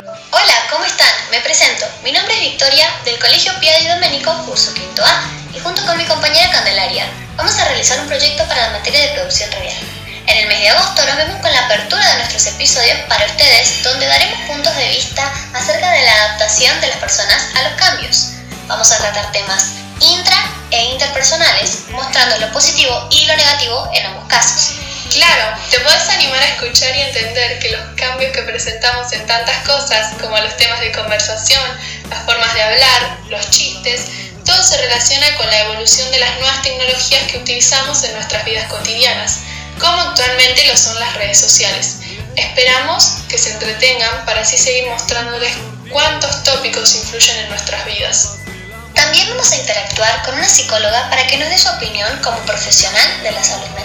Hola, ¿cómo están? Me presento. Mi nombre es Victoria, del Colegio Pia y Domenico, curso quinto A, y junto con mi compañera Candelaria, vamos a realizar un proyecto para la materia de producción radial. En el mes de agosto nos vemos con la apertura de nuestros episodios para ustedes, donde daremos puntos de vista acerca de la adaptación de las personas a los cambios. Vamos a tratar temas intra e interpersonales, mostrando lo positivo y lo negativo en ambos casos. Claro, te puedes animar a escuchar y entender que los cambios que presentamos en tantas cosas, como los temas de conversación, las formas de hablar, los chistes, todo se relaciona con la evolución de las nuevas tecnologías que utilizamos en nuestras vidas cotidianas, como actualmente lo son las redes sociales. Esperamos que se entretengan para así seguir mostrándoles cuántos tópicos influyen en nuestras vidas. También vamos a interactuar con una psicóloga para que nos dé su opinión como profesional de la salud mental.